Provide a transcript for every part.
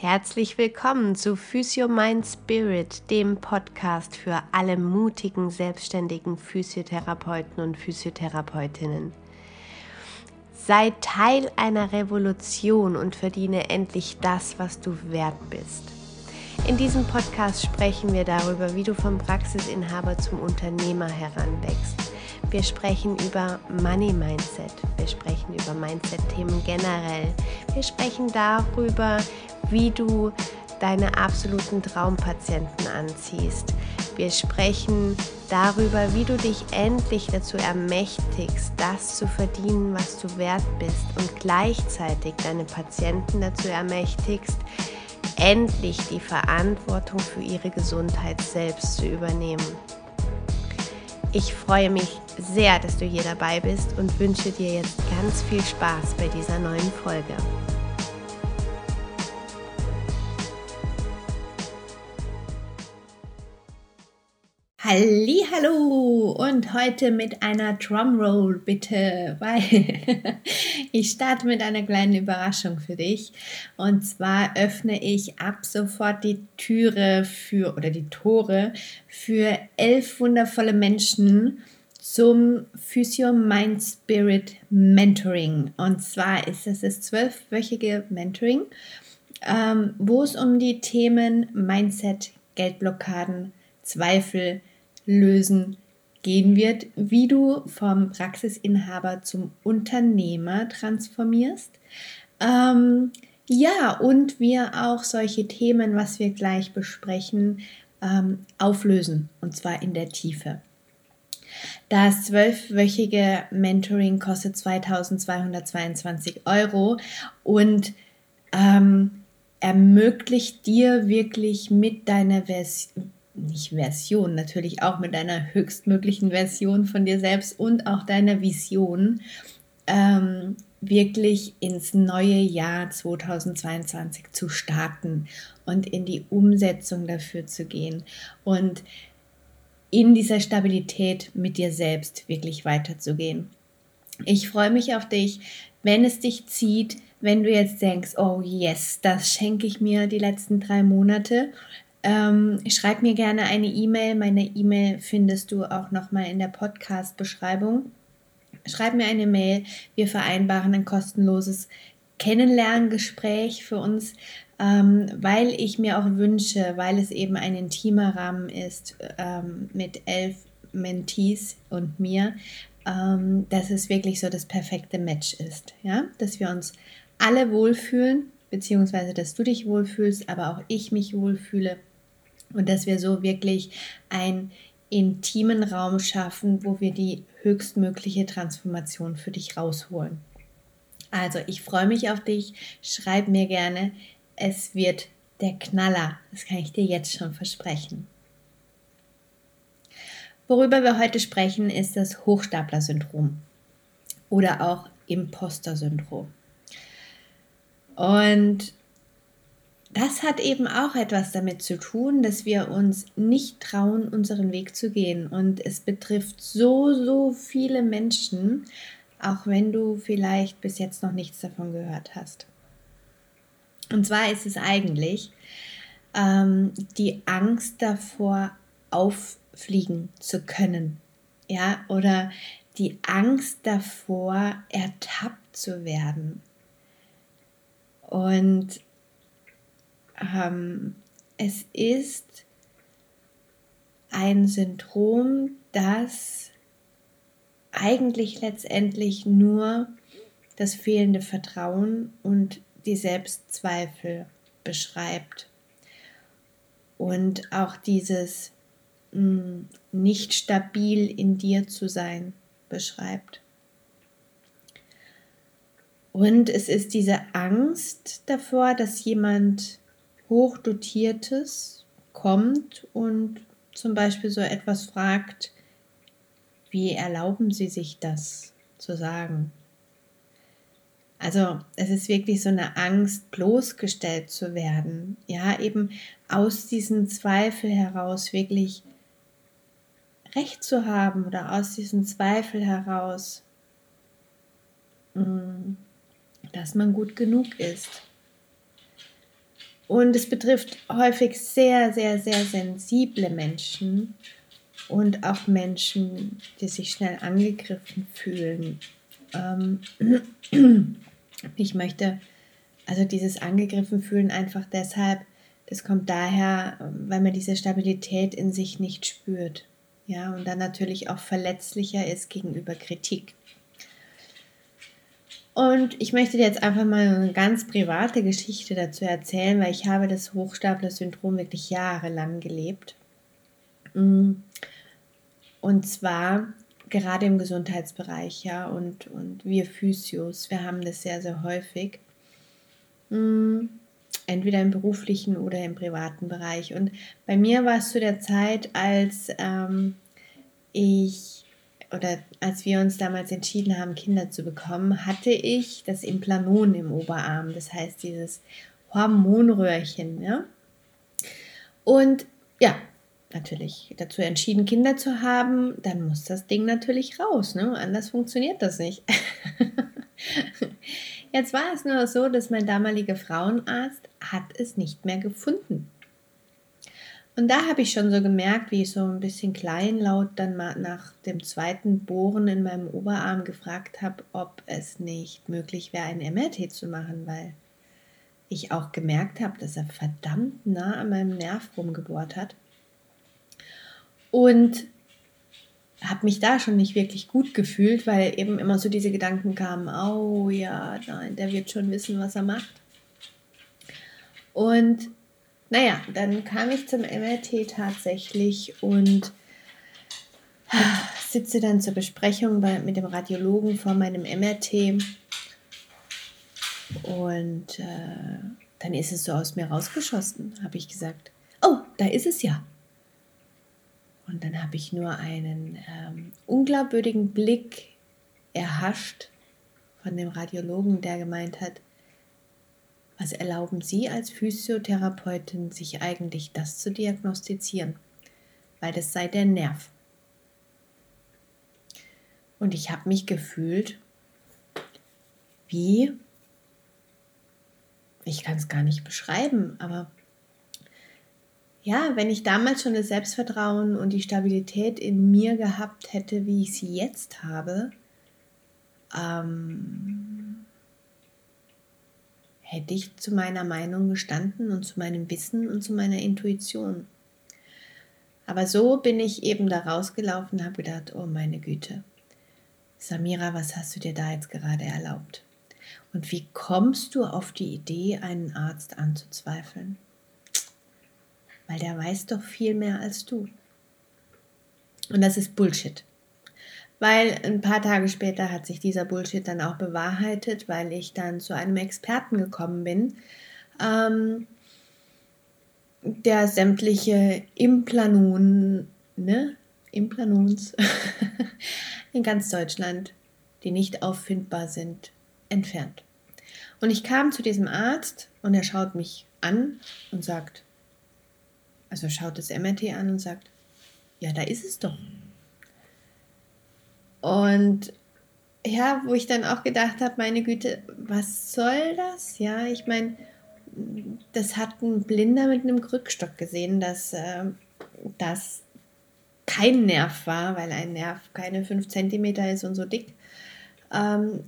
Herzlich willkommen zu Physio Mind Spirit, dem Podcast für alle mutigen, selbstständigen Physiotherapeuten und Physiotherapeutinnen. Sei Teil einer Revolution und verdiene endlich das, was du wert bist. In diesem Podcast sprechen wir darüber, wie du vom Praxisinhaber zum Unternehmer heranwächst. Wir sprechen über Money Mindset. Wir sprechen über Mindset-Themen generell. Wir sprechen darüber, wie du deine absoluten Traumpatienten anziehst. Wir sprechen darüber, wie du dich endlich dazu ermächtigst, das zu verdienen, was du wert bist und gleichzeitig deine Patienten dazu ermächtigst, endlich die Verantwortung für ihre Gesundheit selbst zu übernehmen. Ich freue mich sehr, dass du hier dabei bist und wünsche dir jetzt ganz viel Spaß bei dieser neuen Folge. Hallo und heute mit einer Drumroll bitte, weil ich starte mit einer kleinen Überraschung für dich. Und zwar öffne ich ab sofort die Türe für oder die Tore für elf wundervolle Menschen zum Physio Mind Spirit Mentoring. Und zwar ist es das zwölfwöchige Mentoring, ähm, wo es um die Themen Mindset, Geldblockaden, Zweifel, lösen gehen wird, wie du vom Praxisinhaber zum Unternehmer transformierst. Ähm, ja, und wir auch solche Themen, was wir gleich besprechen, ähm, auflösen, und zwar in der Tiefe. Das zwölfwöchige Mentoring kostet 2222 Euro und ähm, ermöglicht dir wirklich mit deiner Version nicht Version, natürlich auch mit deiner höchstmöglichen Version von dir selbst und auch deiner Vision ähm, wirklich ins neue Jahr 2022 zu starten und in die Umsetzung dafür zu gehen und in dieser Stabilität mit dir selbst wirklich weiterzugehen. Ich freue mich auf dich, wenn es dich zieht, wenn du jetzt denkst, oh yes, das schenke ich mir die letzten drei Monate, ähm, schreib mir gerne eine E-Mail. Meine E-Mail findest du auch nochmal in der Podcast-Beschreibung. Schreib mir eine Mail. Wir vereinbaren ein kostenloses Kennenlerngespräch für uns, ähm, weil ich mir auch wünsche, weil es eben ein intimer Rahmen ist ähm, mit elf Mentees und mir, ähm, dass es wirklich so das perfekte Match ist. Ja? Dass wir uns alle wohlfühlen, beziehungsweise dass du dich wohlfühlst, aber auch ich mich wohlfühle und dass wir so wirklich einen intimen Raum schaffen, wo wir die höchstmögliche Transformation für dich rausholen. Also, ich freue mich auf dich. Schreib mir gerne. Es wird der Knaller. Das kann ich dir jetzt schon versprechen. Worüber wir heute sprechen, ist das Hochstapler-Syndrom oder auch Imposter-Syndrom. Und das hat eben auch etwas damit zu tun, dass wir uns nicht trauen, unseren Weg zu gehen. Und es betrifft so, so viele Menschen, auch wenn du vielleicht bis jetzt noch nichts davon gehört hast. Und zwar ist es eigentlich ähm, die Angst davor, auffliegen zu können. Ja, oder die Angst davor, ertappt zu werden. Und ähm, es ist ein Syndrom, das eigentlich letztendlich nur das fehlende Vertrauen und die Selbstzweifel beschreibt. Und auch dieses mh, hm, nicht stabil in dir zu sein beschreibt. Und es ist diese Angst davor, dass jemand Hochdotiertes kommt und zum Beispiel so etwas fragt, wie erlauben Sie sich das zu sagen? Also es ist wirklich so eine Angst, bloßgestellt zu werden. Ja, eben aus diesem Zweifel heraus wirklich Recht zu haben oder aus diesem Zweifel heraus, mm, dass man gut genug ist. Und es betrifft häufig sehr, sehr, sehr sensible Menschen und auch Menschen, die sich schnell angegriffen fühlen. Ähm, ich möchte also dieses angegriffen fühlen einfach deshalb, das kommt daher, weil man diese Stabilität in sich nicht spürt. Ja, und dann natürlich auch verletzlicher ist gegenüber Kritik. Und ich möchte dir jetzt einfach mal eine ganz private Geschichte dazu erzählen, weil ich habe das Hochstapler-Syndrom wirklich jahrelang gelebt. Mm. Und zwar gerade im Gesundheitsbereich, ja, und, und wir Physios, wir haben das sehr, sehr häufig. Mm. Entweder im beruflichen oder im privaten Bereich. Und bei mir war es zu der Zeit, als ähm, ich oder als wir uns damals entschieden haben, Kinder zu bekommen, hatte ich das Implanon im Oberarm, das heißt dieses Hormonröhrchen. Ja? Und ja, natürlich dazu entschieden, Kinder zu haben, dann muss das Ding natürlich raus. Ne? Anders funktioniert das nicht. Jetzt war es nur so, dass mein damaliger Frauenarzt hat es nicht mehr gefunden. Und da habe ich schon so gemerkt, wie ich so ein bisschen kleinlaut dann mal nach dem zweiten Bohren in meinem Oberarm gefragt habe, ob es nicht möglich wäre, ein MRT zu machen, weil ich auch gemerkt habe, dass er verdammt nah an meinem Nerv rumgebohrt hat. Und habe mich da schon nicht wirklich gut gefühlt, weil eben immer so diese Gedanken kamen, oh ja, nein, der wird schon wissen, was er macht. Und naja, dann kam ich zum MRT tatsächlich und sitze dann zur Besprechung bei, mit dem Radiologen vor meinem MRT. Und äh, dann ist es so aus mir rausgeschossen, habe ich gesagt. Oh, da ist es ja. Und dann habe ich nur einen ähm, unglaubwürdigen Blick erhascht von dem Radiologen, der gemeint hat, was erlauben Sie als Physiotherapeutin, sich eigentlich das zu diagnostizieren? Weil das sei der Nerv. Und ich habe mich gefühlt wie, ich kann es gar nicht beschreiben, aber ja, wenn ich damals schon das Selbstvertrauen und die Stabilität in mir gehabt hätte, wie ich sie jetzt habe, ähm, hätte ich zu meiner Meinung gestanden und zu meinem Wissen und zu meiner Intuition. Aber so bin ich eben da rausgelaufen und habe gedacht, oh meine Güte, Samira, was hast du dir da jetzt gerade erlaubt? Und wie kommst du auf die Idee, einen Arzt anzuzweifeln? Weil der weiß doch viel mehr als du. Und das ist Bullshit. Weil ein paar Tage später hat sich dieser Bullshit dann auch bewahrheitet, weil ich dann zu einem Experten gekommen bin, ähm, der sämtliche Implanon, ne, Implanons in ganz Deutschland, die nicht auffindbar sind, entfernt. Und ich kam zu diesem Arzt und er schaut mich an und sagt, also schaut das MRT an und sagt, ja, da ist es doch. Und ja, wo ich dann auch gedacht habe, meine Güte, was soll das? Ja, ich meine, das hat ein Blinder mit einem Krückstock gesehen, dass äh, das kein Nerv war, weil ein Nerv keine 5 cm ist und so dick. Ähm,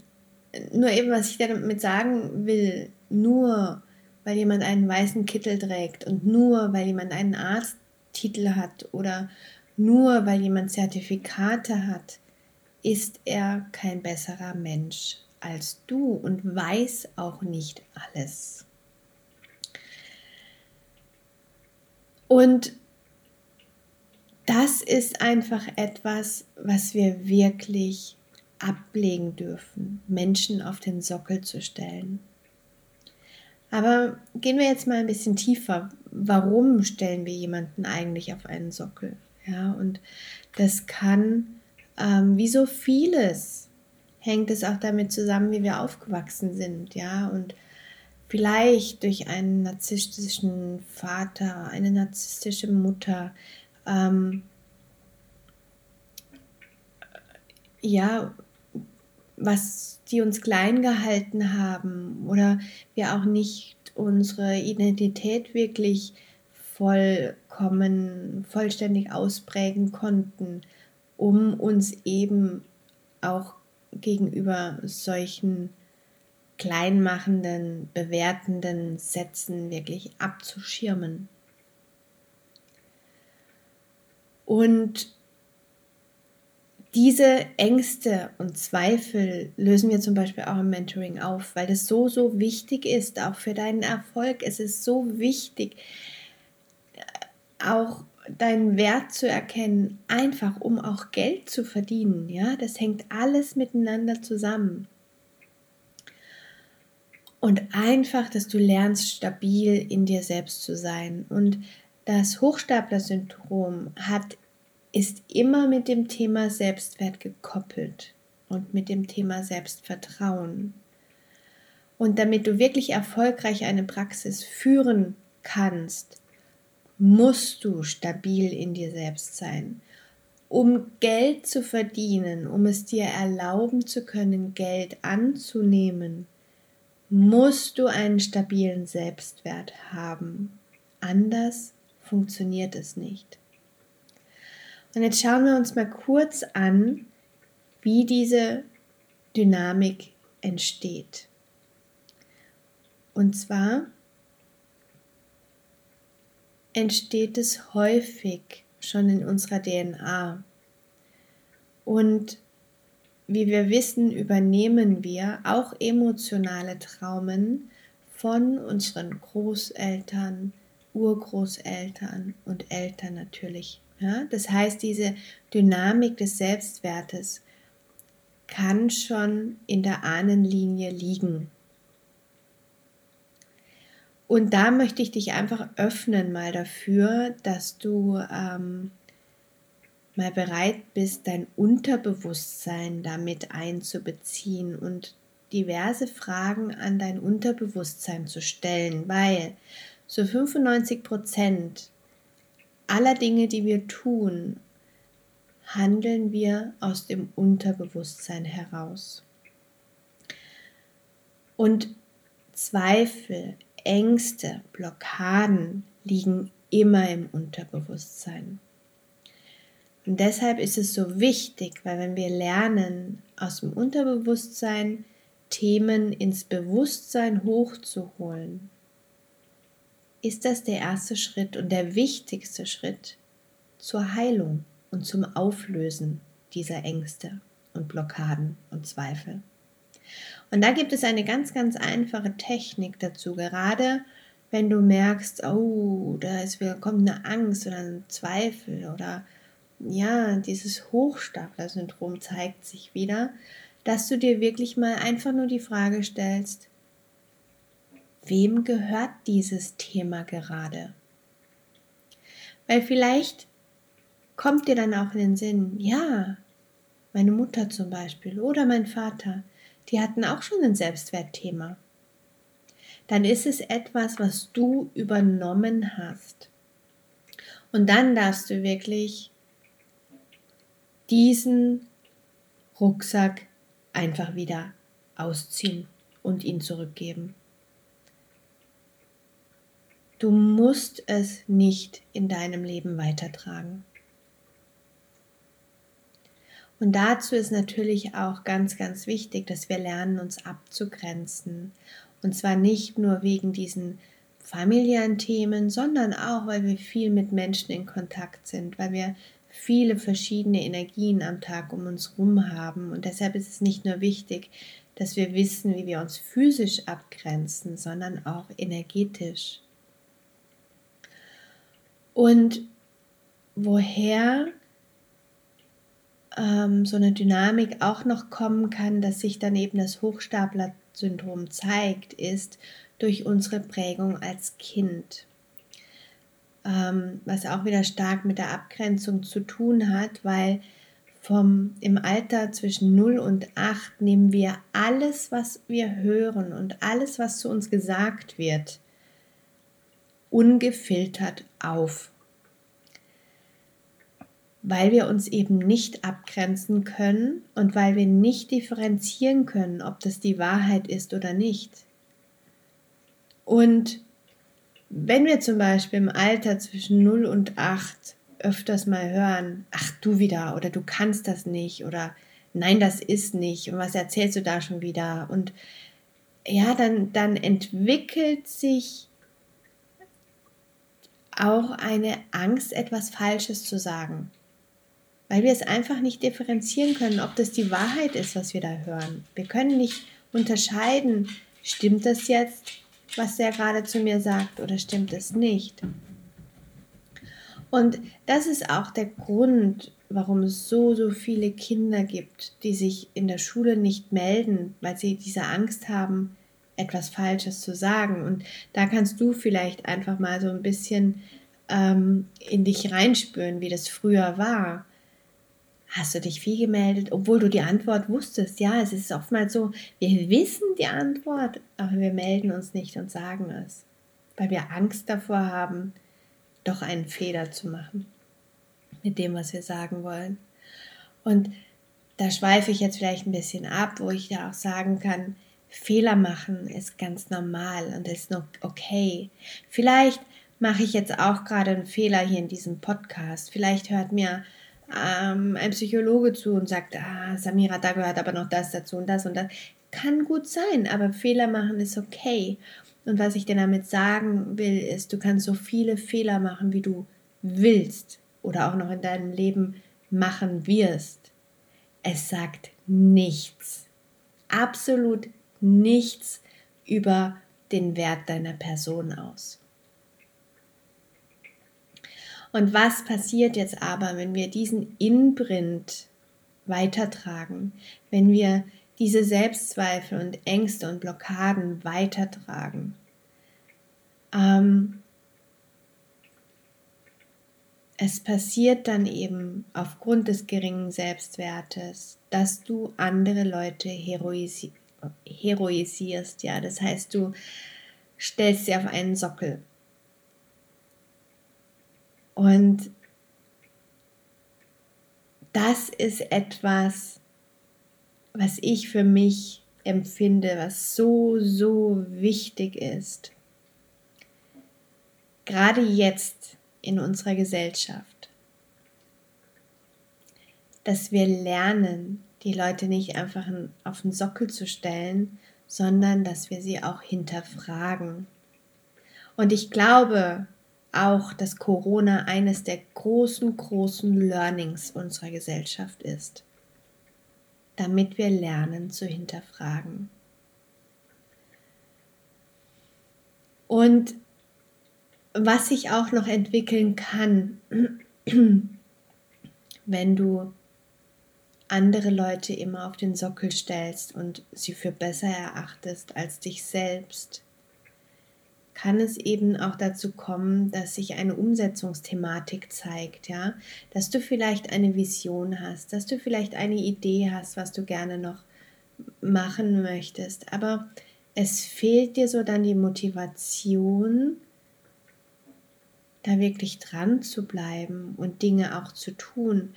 nur eben, was ich damit sagen will, nur weil jemand einen weißen Kittel trägt und nur weil jemand einen Arzttitel hat oder nur weil jemand Zertifikate hat, ist er kein besserer Mensch als du und weiß auch nicht alles. Und das ist einfach etwas, was wir wirklich ablegen dürfen, Menschen auf den Sockel zu stellen. Aber gehen wir jetzt mal ein bisschen tiefer. Warum stellen wir jemanden eigentlich auf einen Sockel? Ja, und das kann ähm, wie so vieles hängt es auch damit zusammen, wie wir aufgewachsen sind, ja, und vielleicht durch einen narzisstischen Vater, eine narzisstische Mutter, ähm, ja, was die uns klein gehalten haben oder wir auch nicht unsere Identität wirklich vollkommen, vollständig ausprägen konnten, um uns eben auch gegenüber solchen kleinmachenden, bewertenden Sätzen wirklich abzuschirmen. Und diese Ängste und Zweifel lösen wir zum Beispiel auch im Mentoring auf, weil es so, so wichtig ist, auch für deinen Erfolg. Es ist so wichtig, auch deinen Wert zu erkennen, einfach um auch Geld zu verdienen. Ja, das hängt alles miteinander zusammen. Und einfach, dass du lernst, stabil in dir selbst zu sein. Und das Hochstapler-Syndrom hat ist immer mit dem Thema Selbstwert gekoppelt und mit dem Thema Selbstvertrauen. Und damit du wirklich erfolgreich eine Praxis führen kannst, musst du stabil in dir selbst sein. Um Geld zu verdienen, um es dir erlauben zu können, Geld anzunehmen, musst du einen stabilen Selbstwert haben. Anders funktioniert es nicht. Und jetzt schauen wir uns mal kurz an, wie diese Dynamik entsteht. Und zwar entsteht es häufig schon in unserer DNA. Und wie wir wissen, übernehmen wir auch emotionale Traumen von unseren Großeltern, Urgroßeltern und Eltern natürlich ja, das heißt, diese Dynamik des Selbstwertes kann schon in der Ahnenlinie liegen. Und da möchte ich dich einfach öffnen mal dafür, dass du ähm, mal bereit bist, dein Unterbewusstsein damit einzubeziehen und diverse Fragen an dein Unterbewusstsein zu stellen, weil so 95 Prozent aller Dinge, die wir tun, handeln wir aus dem Unterbewusstsein heraus. Und Zweifel, Ängste, Blockaden liegen immer im Unterbewusstsein. Und deshalb ist es so wichtig, weil wenn wir lernen, aus dem Unterbewusstsein Themen ins Bewusstsein hochzuholen, ist das der erste Schritt und der wichtigste Schritt zur Heilung und zum Auflösen dieser Ängste und Blockaden und Zweifel. Und da gibt es eine ganz, ganz einfache Technik dazu, gerade wenn du merkst, oh, da kommt eine Angst oder ein Zweifel oder ja, dieses Hochstapler-Syndrom zeigt sich wieder, dass du dir wirklich mal einfach nur die Frage stellst, wem gehört dieses Thema gerade? Weil vielleicht kommt dir dann auch in den Sinn, ja, meine Mutter zum Beispiel oder mein Vater, die hatten auch schon ein Selbstwertthema. Dann ist es etwas, was du übernommen hast. Und dann darfst du wirklich diesen Rucksack einfach wieder ausziehen und ihn zurückgeben. Du musst es nicht in deinem Leben weitertragen. Und dazu ist natürlich auch ganz, ganz wichtig, dass wir lernen, uns abzugrenzen. Und zwar nicht nur wegen diesen familiären Themen, sondern auch, weil wir viel mit Menschen in Kontakt sind, weil wir viele verschiedene Energien am Tag um uns herum haben. Und deshalb ist es nicht nur wichtig, dass wir wissen, wie wir uns physisch abgrenzen, sondern auch energetisch. Und woher ähm, so eine Dynamik auch noch kommen kann, dass sich dann eben das Hochstapler-Syndrom zeigt, ist durch unsere Prägung als Kind. Ähm, was auch wieder stark mit der Abgrenzung zu tun hat, weil vom, im Alter zwischen 0 und 8 nehmen wir alles, was wir hören und alles, was zu uns gesagt wird, ungefiltert auf. Weil wir uns eben nicht abgrenzen können und weil wir nicht differenzieren können, ob das die Wahrheit ist oder nicht. Und wenn wir zum Beispiel im Alter zwischen 0 und 8 öfters mal hören, ach du wieder oder du kannst das nicht oder nein, das ist nicht und was erzählst du da schon wieder und ja, dann, dann entwickelt sich auch eine Angst, etwas Falsches zu sagen. Weil wir es einfach nicht differenzieren können, ob das die Wahrheit ist, was wir da hören. Wir können nicht unterscheiden, stimmt das jetzt, was der gerade zu mir sagt, oder stimmt es nicht. Und das ist auch der Grund, warum es so, so viele Kinder gibt, die sich in der Schule nicht melden, weil sie diese Angst haben, etwas Falsches zu sagen. Und da kannst du vielleicht einfach mal so ein bisschen ähm, in dich reinspüren, wie das früher war. Hast du dich viel gemeldet, obwohl du die Antwort wusstest? Ja, es ist oftmals so, wir wissen die Antwort, aber wir melden uns nicht und sagen es, weil wir Angst davor haben, doch einen Fehler zu machen mit dem, was wir sagen wollen. Und da schweife ich jetzt vielleicht ein bisschen ab, wo ich ja auch sagen kann, Fehler machen ist ganz normal und ist noch okay. Vielleicht mache ich jetzt auch gerade einen Fehler hier in diesem Podcast. Vielleicht hört mir ähm, ein Psychologe zu und sagt, ah, Samira, da gehört aber noch das dazu und das und das. Kann gut sein, aber Fehler machen ist okay. Und was ich dir damit sagen will, ist, du kannst so viele Fehler machen, wie du willst oder auch noch in deinem Leben machen wirst. Es sagt nichts, absolut nichts über den Wert deiner Person aus. Und was passiert jetzt aber, wenn wir diesen Inprint weitertragen, wenn wir diese Selbstzweifel und Ängste und Blockaden weitertragen? Ähm, es passiert dann eben aufgrund des geringen Selbstwertes, dass du andere Leute heroisi heroisierst. Ja, das heißt, du stellst sie auf einen Sockel. Und das ist etwas, was ich für mich empfinde, was so, so wichtig ist. Gerade jetzt in unserer Gesellschaft. Dass wir lernen, die Leute nicht einfach auf den Sockel zu stellen, sondern dass wir sie auch hinterfragen. Und ich glaube auch, dass Corona eines der großen, großen Learnings unserer Gesellschaft ist, damit wir lernen zu hinterfragen. Und was sich auch noch entwickeln kann, wenn du andere Leute immer auf den Sockel stellst und sie für besser erachtest als dich selbst, kann es eben auch dazu kommen, dass sich eine Umsetzungsthematik zeigt, ja, dass du vielleicht eine Vision hast, dass du vielleicht eine Idee hast, was du gerne noch machen möchtest, aber es fehlt dir so dann die Motivation, da wirklich dran zu bleiben und Dinge auch zu tun.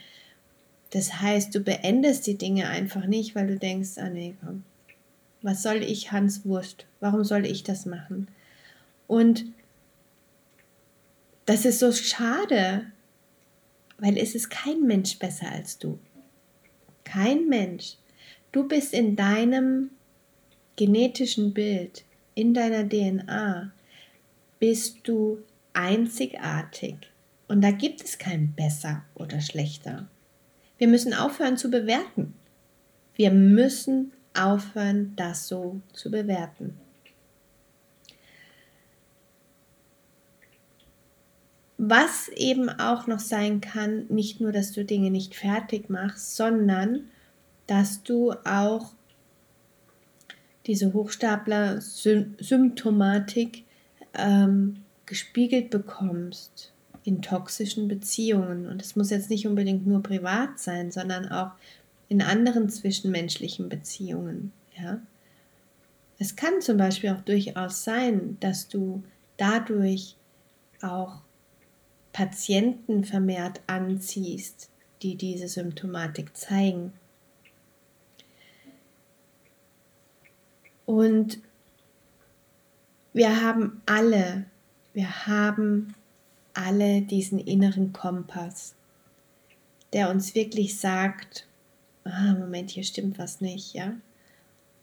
Das heißt, du beendest die Dinge einfach nicht, weil du denkst, ah nee, komm, was soll ich, Hans Wurst? Warum soll ich das machen? Und das ist so schade, weil es ist kein Mensch besser als du. Kein Mensch. Du bist in deinem genetischen Bild, in deiner DNA, bist du einzigartig. Und da gibt es kein besser oder schlechter. Wir müssen aufhören zu bewerten. Wir müssen aufhören, das so zu bewerten. Was eben auch noch sein kann, nicht nur, dass du Dinge nicht fertig machst, sondern dass du auch diese Hochstapler-Symptomatik ähm, gespiegelt bekommst in toxischen Beziehungen. Und es muss jetzt nicht unbedingt nur privat sein, sondern auch in anderen zwischenmenschlichen Beziehungen. Ja? Es kann zum Beispiel auch durchaus sein, dass du dadurch auch Patienten vermehrt anziehst, die diese Symptomatik zeigen. Und wir haben alle, wir haben alle diesen inneren Kompass, der uns wirklich sagt, ah, Moment, hier stimmt was nicht, ja?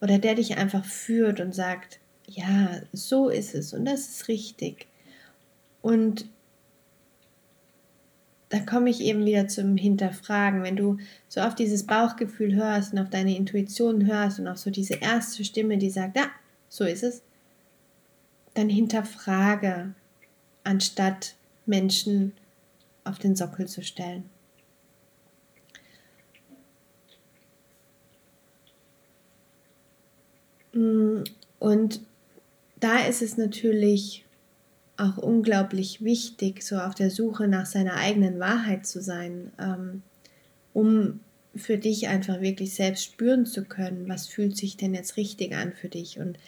Oder der dich einfach führt und sagt, ja, so ist es und das ist richtig. Und da komme ich eben wieder zum Hinterfragen. Wenn du so auf dieses Bauchgefühl hörst und auf deine Intuition hörst und auf so diese erste Stimme, die sagt, ja, so ist es, dann hinterfrage, anstatt Menschen auf den Sockel zu stellen. Mm, und da ist es natürlich auch unglaublich wichtig, so auf der Suche nach seiner eigenen Wahrheit zu sein, ähm, um für dich einfach wirklich selbst spüren zu können, was fühlt sich denn jetzt richtig an für dich und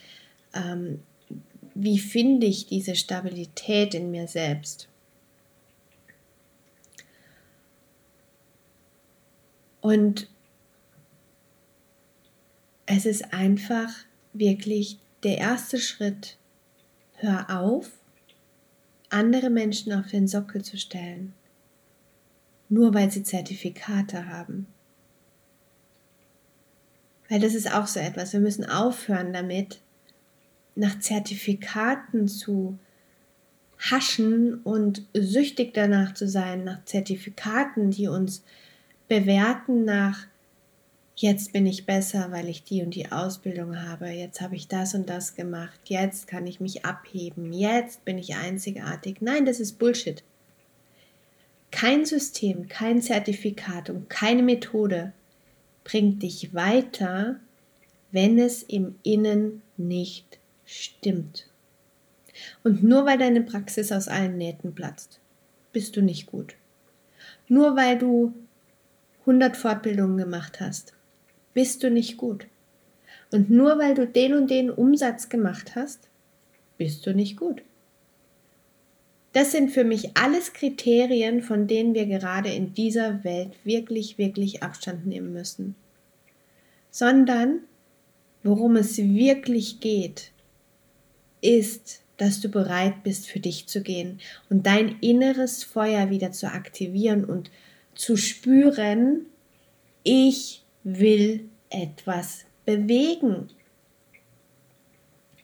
ähm, wie finde ich diese Stabilität in mir selbst. Und es ist einfach wirklich der erste Schritt. Hör auf, andere Menschen auf den Sockel zu stellen, nur weil sie Zertifikate haben. Weil das ist auch so etwas. Wir müssen aufhören damit, nach Zertifikaten zu haschen und süchtig danach zu sein, nach Zertifikaten, die uns bewerten nach jetzt bin ich besser, weil ich die und die Ausbildung habe, jetzt habe ich das und das gemacht, jetzt kann ich mich abheben, jetzt bin ich einzigartig. Nein, das ist Bullshit. Kein System, kein Zertifikat und keine Methode bringt dich weiter, wenn es im Innen nicht stimmt. Und nur weil deine Praxis aus allen Nähten platzt, bist du nicht gut. Nur weil du 100 Fortbildungen gemacht hast, bist du nicht gut. Und nur weil du den und den Umsatz gemacht hast, bist du nicht gut. Das sind für mich alles Kriterien, von denen wir gerade in dieser Welt wirklich, wirklich Abstand nehmen müssen. Sondern worum es wirklich geht, ist, dass du bereit bist, für dich zu gehen und dein inneres Feuer wieder zu aktivieren und zu spüren, ich will etwas bewegen.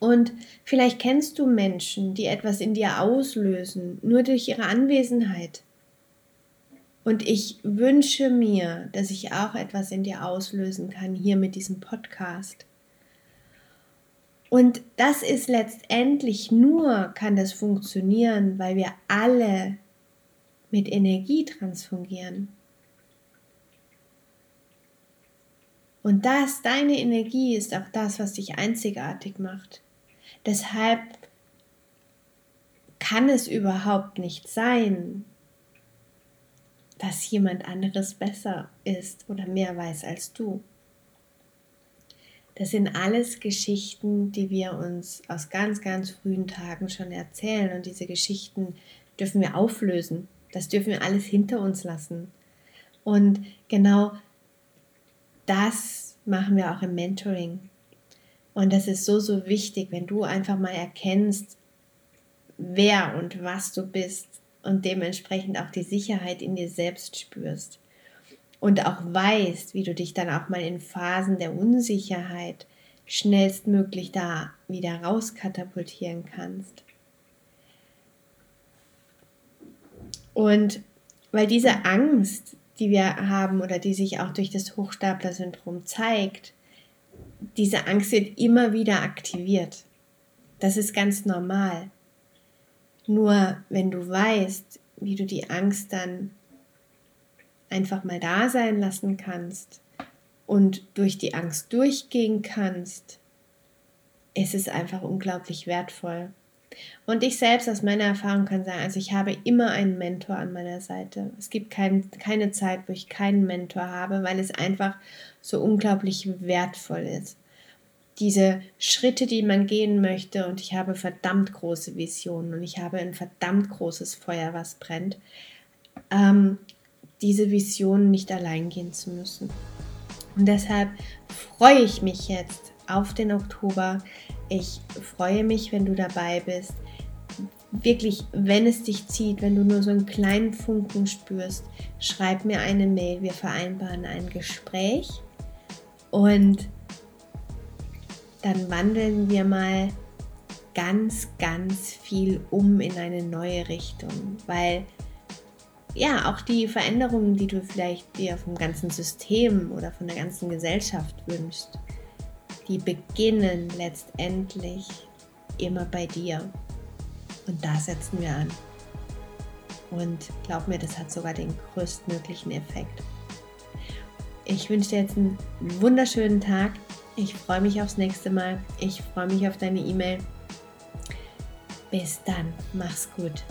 Und vielleicht kennst du Menschen, die etwas in dir auslösen, nur durch ihre Anwesenheit. Und ich wünsche mir, dass ich auch etwas in dir auslösen kann, hier mit diesem Podcast. Und das ist letztendlich nur, kann das funktionieren, weil wir alle mit Energie transfungieren. Und das, deine Energie, ist auch das, was dich einzigartig macht. Deshalb kann es überhaupt nicht sein, dass jemand anderes besser ist oder mehr weiß als du. Das sind alles Geschichten, die wir uns aus ganz, ganz frühen Tagen schon erzählen. Und diese Geschichten dürfen wir auflösen. Das dürfen wir alles hinter uns lassen. Und genau das machen wir auch im Mentoring. Und das ist so, so wichtig, wenn du einfach mal erkennst, wer und was du bist und dementsprechend auch die Sicherheit in dir selbst spürst und auch weißt, wie du dich dann auch mal in Phasen der Unsicherheit schnellstmöglich da wieder rauskatapultieren kannst. Und weil diese Angst, die wir haben oder die sich auch durch das Hochstapler-Syndrom zeigt, diese Angst wird immer wieder aktiviert. Das ist ganz normal. Nur wenn du weißt, wie du die Angst dann einfach mal da sein lassen kannst und durch die Angst durchgehen kannst, ist es einfach unglaublich wertvoll. Und ich selbst aus meiner Erfahrung kann sagen, also ich habe immer einen Mentor an meiner Seite. Es gibt kein, keine Zeit, wo ich keinen Mentor habe, weil es einfach so unglaublich wertvoll ist. Diese Schritte, die man gehen möchte, und ich habe verdammt große Visionen und ich habe ein verdammt großes Feuer, was brennt, ähm, diese Visionen nicht allein gehen zu müssen. Und deshalb freue ich mich jetzt auf den Oktober. Ich freue mich, wenn du dabei bist. Wirklich, wenn es dich zieht, wenn du nur so einen kleinen Funken spürst, schreib mir eine Mail. Wir vereinbaren ein Gespräch und dann wandeln wir mal ganz, ganz viel um in eine neue Richtung, weil ja, auch die Veränderungen, die du vielleicht dir vom ganzen System oder von der ganzen Gesellschaft wünschst, die beginnen letztendlich immer bei dir. Und da setzen wir an. Und glaub mir, das hat sogar den größtmöglichen Effekt. Ich wünsche dir jetzt einen wunderschönen Tag. Ich freue mich aufs nächste Mal. Ich freue mich auf deine E-Mail. Bis dann. Mach's gut.